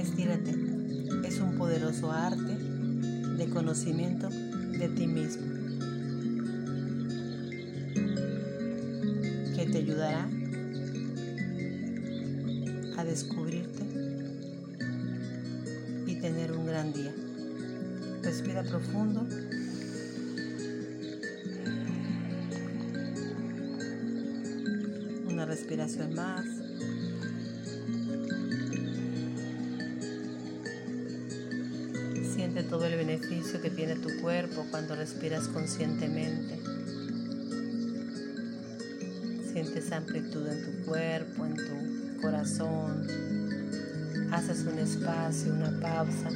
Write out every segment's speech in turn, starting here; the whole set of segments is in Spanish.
Estírate. Es un poderoso arte de conocimiento de ti mismo que te ayudará a descubrirte y tener un gran día. Respira profundo. Una respiración más. Siente todo el beneficio que tiene tu cuerpo cuando respiras conscientemente. Sientes amplitud en tu cuerpo, en tu corazón. Haces un espacio, una pausa,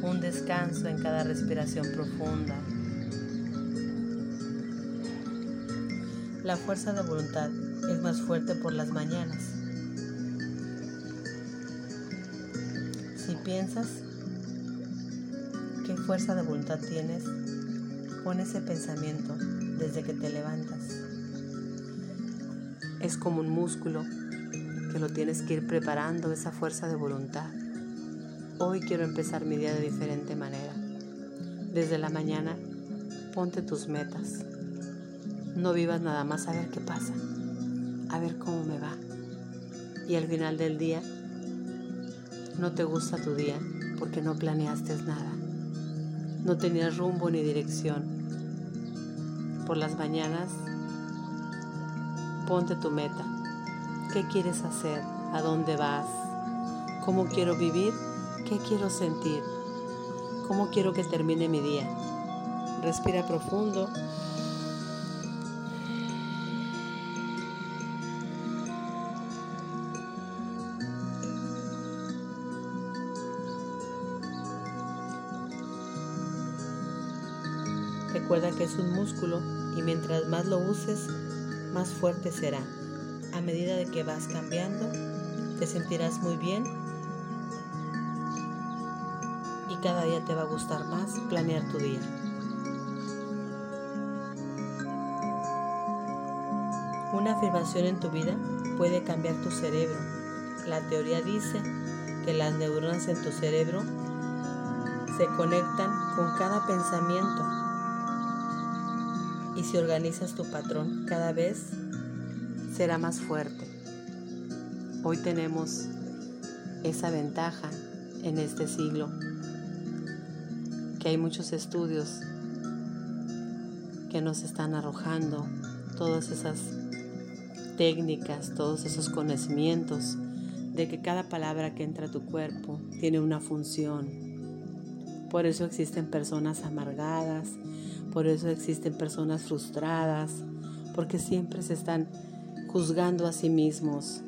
un descanso en cada respiración profunda. La fuerza de voluntad es más fuerte por las mañanas. Si piensas fuerza de voluntad tienes, pon ese pensamiento desde que te levantas. Es como un músculo que lo tienes que ir preparando, esa fuerza de voluntad. Hoy quiero empezar mi día de diferente manera. Desde la mañana, ponte tus metas. No vivas nada más a ver qué pasa, a ver cómo me va. Y al final del día, no te gusta tu día porque no planeaste nada. No tenías rumbo ni dirección. Por las mañanas, ponte tu meta. ¿Qué quieres hacer? ¿A dónde vas? ¿Cómo quiero vivir? ¿Qué quiero sentir? ¿Cómo quiero que termine mi día? Respira profundo. Recuerda que es un músculo y mientras más lo uses, más fuerte será. A medida de que vas cambiando, te sentirás muy bien y cada día te va a gustar más planear tu día. Una afirmación en tu vida puede cambiar tu cerebro. La teoría dice que las neuronas en tu cerebro se conectan con cada pensamiento y si organizas tu patrón cada vez será más fuerte. Hoy tenemos esa ventaja en este siglo, que hay muchos estudios que nos están arrojando todas esas técnicas, todos esos conocimientos de que cada palabra que entra a tu cuerpo tiene una función. Por eso existen personas amargadas, por eso existen personas frustradas, porque siempre se están juzgando a sí mismos.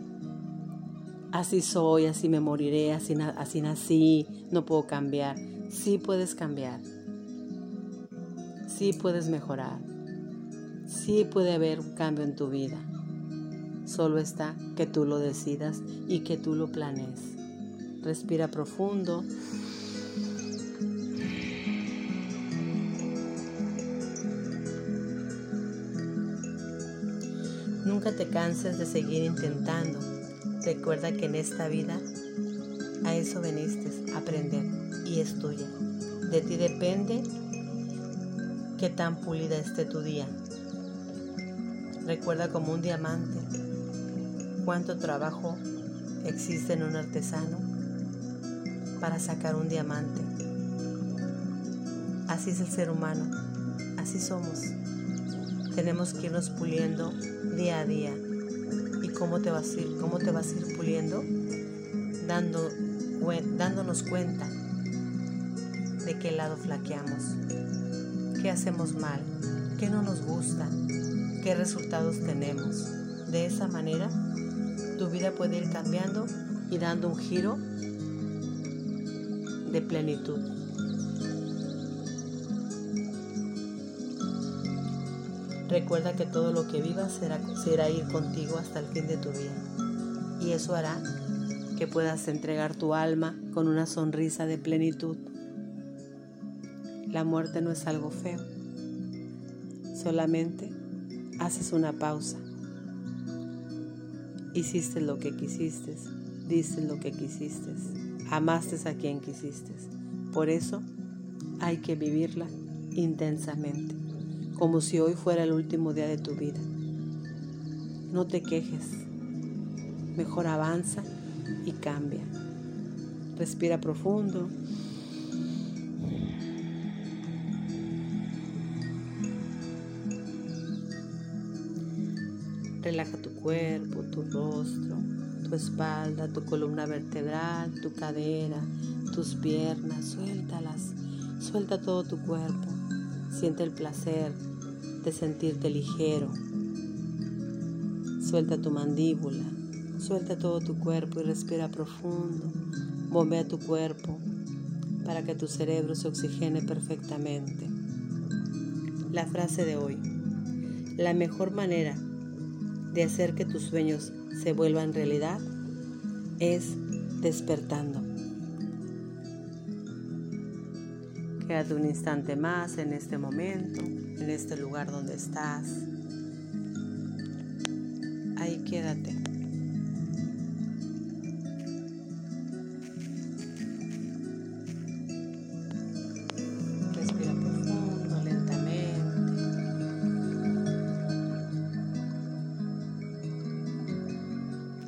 Así soy, así me moriré, así, nací, no puedo cambiar. Sí puedes cambiar. Sí puedes mejorar. Sí puede haber cambio en tu vida. Solo está que tú lo decidas y que tú lo planees. Respira profundo. Nunca te canses de seguir intentando. Recuerda que en esta vida a eso veniste, a aprender y es tuya. De ti depende qué tan pulida esté tu día. Recuerda como un diamante cuánto trabajo existe en un artesano para sacar un diamante. Así es el ser humano, así somos. Tenemos que irnos puliendo día a día. ¿Y cómo te vas a ir, cómo te vas a ir puliendo? Dando, dándonos cuenta de qué lado flaqueamos, qué hacemos mal, qué no nos gusta, qué resultados tenemos. De esa manera, tu vida puede ir cambiando y dando un giro de plenitud. Recuerda que todo lo que vivas será, ir contigo hasta el fin de tu vida. Y eso hará que puedas entregar tu alma con una sonrisa de plenitud. La muerte no es algo feo. Solamente haces una pausa. Hiciste lo que quisiste, diste lo que quisiste, Amaste a quien quisiste. Por eso hay que vivirla intensamente, como si hoy fuera el último día de tu vida. No te quejes, mejor avanza y cambia. Respira profundo. Relaja tu cuerpo, tu rostro, tu espalda, tu columna vertebral, tu cadera, tus piernas. Suéltalas. Suelta todo tu cuerpo. Siente el placer de sentirte ligero. Suelta tu mandíbula. Suelta todo tu cuerpo y respira profundo. Bombea tu cuerpo para que tu cerebro se oxigene perfectamente. La frase de hoy. La mejor manera de hacer que tus sueños se vuelvan realidad es despertando. Quédate un instante más en este momento, en este lugar donde estás. Ahí quédate.